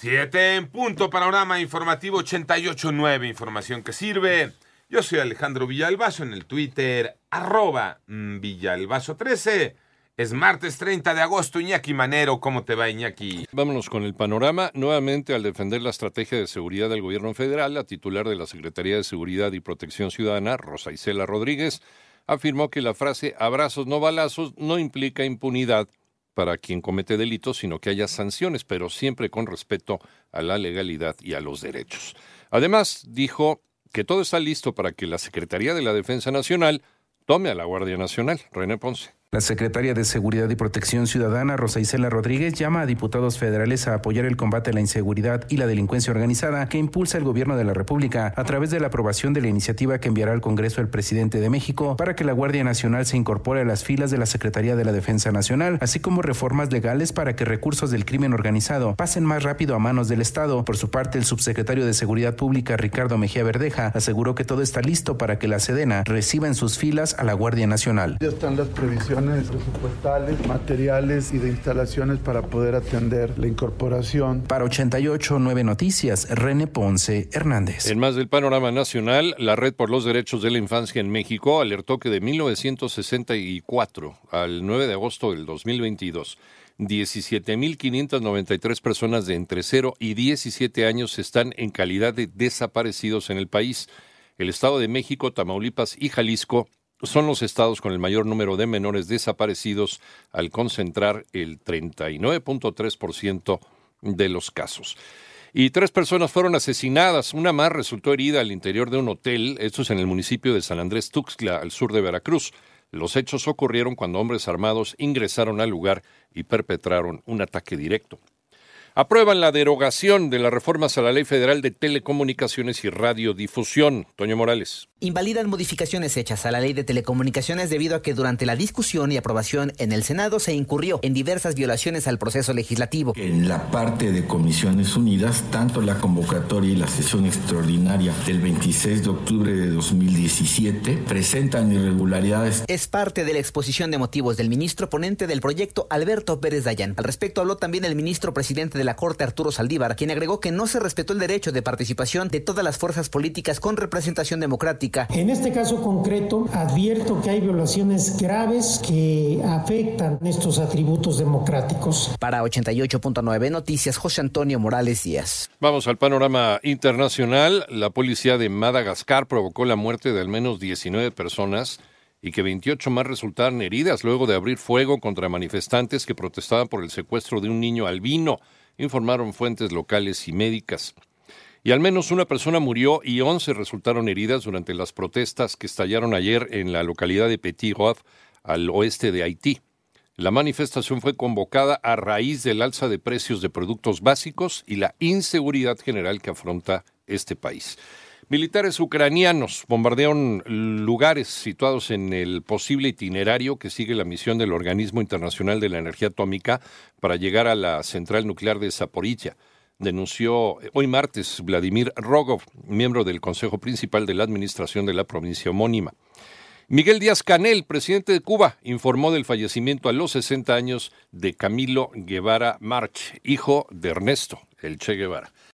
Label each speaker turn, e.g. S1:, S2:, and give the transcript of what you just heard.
S1: Siete en punto, panorama informativo 88.9, información que sirve. Yo soy Alejandro Villalbazo en el Twitter, arroba mm, Villalbazo13. Es martes 30 de agosto, Iñaki Manero, ¿cómo te va Iñaki?
S2: Vámonos con el panorama. Nuevamente, al defender la estrategia de seguridad del gobierno federal, la titular de la Secretaría de Seguridad y Protección Ciudadana, Rosa Isela Rodríguez, afirmó que la frase abrazos no balazos no implica impunidad para quien comete delitos, sino que haya sanciones, pero siempre con respeto a la legalidad y a los derechos. Además, dijo que todo está listo para que la Secretaría de la Defensa Nacional tome a la Guardia Nacional. René Ponce.
S3: La secretaria de Seguridad y Protección Ciudadana, Rosa Isela Rodríguez, llama a diputados federales a apoyar el combate a la inseguridad y la delincuencia organizada que impulsa el gobierno de la República a través de la aprobación de la iniciativa que enviará al Congreso el presidente de México para que la Guardia Nacional se incorpore a las filas de la Secretaría de la Defensa Nacional, así como reformas legales para que recursos del crimen organizado pasen más rápido a manos del Estado. Por su parte, el subsecretario de Seguridad Pública, Ricardo Mejía Verdeja, aseguró que todo está listo para que la Sedena reciba en sus filas a la Guardia Nacional.
S4: Ya están las previsiones presupuestales, materiales y de instalaciones para poder atender la incorporación.
S3: Para 88 9 Noticias, René Ponce Hernández.
S2: En más del panorama nacional, la Red por los Derechos de la Infancia en México alertó que de 1964 al 9 de agosto del 2022, 17.593 personas de entre 0 y 17 años están en calidad de desaparecidos en el país. El Estado de México, Tamaulipas y Jalisco son los estados con el mayor número de menores desaparecidos al concentrar el 39.3% de los casos. Y tres personas fueron asesinadas, una más resultó herida al interior de un hotel, esto es en el municipio de San Andrés Tuxtla, al sur de Veracruz. Los hechos ocurrieron cuando hombres armados ingresaron al lugar y perpetraron un ataque directo aprueban la derogación de las reformas a la Ley Federal de Telecomunicaciones y Radiodifusión. Toño Morales.
S5: Invalidan modificaciones hechas a la Ley de Telecomunicaciones debido a que durante la discusión y aprobación en el Senado se incurrió en diversas violaciones al proceso legislativo.
S6: En la parte de Comisiones Unidas, tanto la convocatoria y la sesión extraordinaria del 26 de octubre de 2017 presentan irregularidades.
S5: Es parte de la exposición de motivos del ministro ponente del proyecto Alberto Pérez Dayán. Al respecto habló también el ministro presidente de la Corte Arturo Saldívar, quien agregó que no se respetó el derecho de participación de todas las fuerzas políticas con representación democrática.
S7: En este caso concreto, advierto que hay violaciones graves que afectan estos atributos democráticos.
S5: Para 88.9 Noticias, José Antonio Morales Díaz.
S2: Vamos al panorama internacional. La policía de Madagascar provocó la muerte de al menos 19 personas y que 28 más resultaron heridas luego de abrir fuego contra manifestantes que protestaban por el secuestro de un niño albino informaron fuentes locales y médicas. Y al menos una persona murió y 11 resultaron heridas durante las protestas que estallaron ayer en la localidad de Petit Roth, al oeste de Haití. La manifestación fue convocada a raíz del alza de precios de productos básicos y la inseguridad general que afronta este país. Militares ucranianos bombardearon lugares situados en el posible itinerario que sigue la misión del Organismo Internacional de la Energía Atómica para llegar a la central nuclear de Zaporilla. Denunció hoy martes Vladimir Rogov, miembro del Consejo Principal de la Administración de la provincia homónima. Miguel Díaz Canel, presidente de Cuba, informó del fallecimiento a los 60 años de Camilo Guevara March, hijo de Ernesto, el Che Guevara.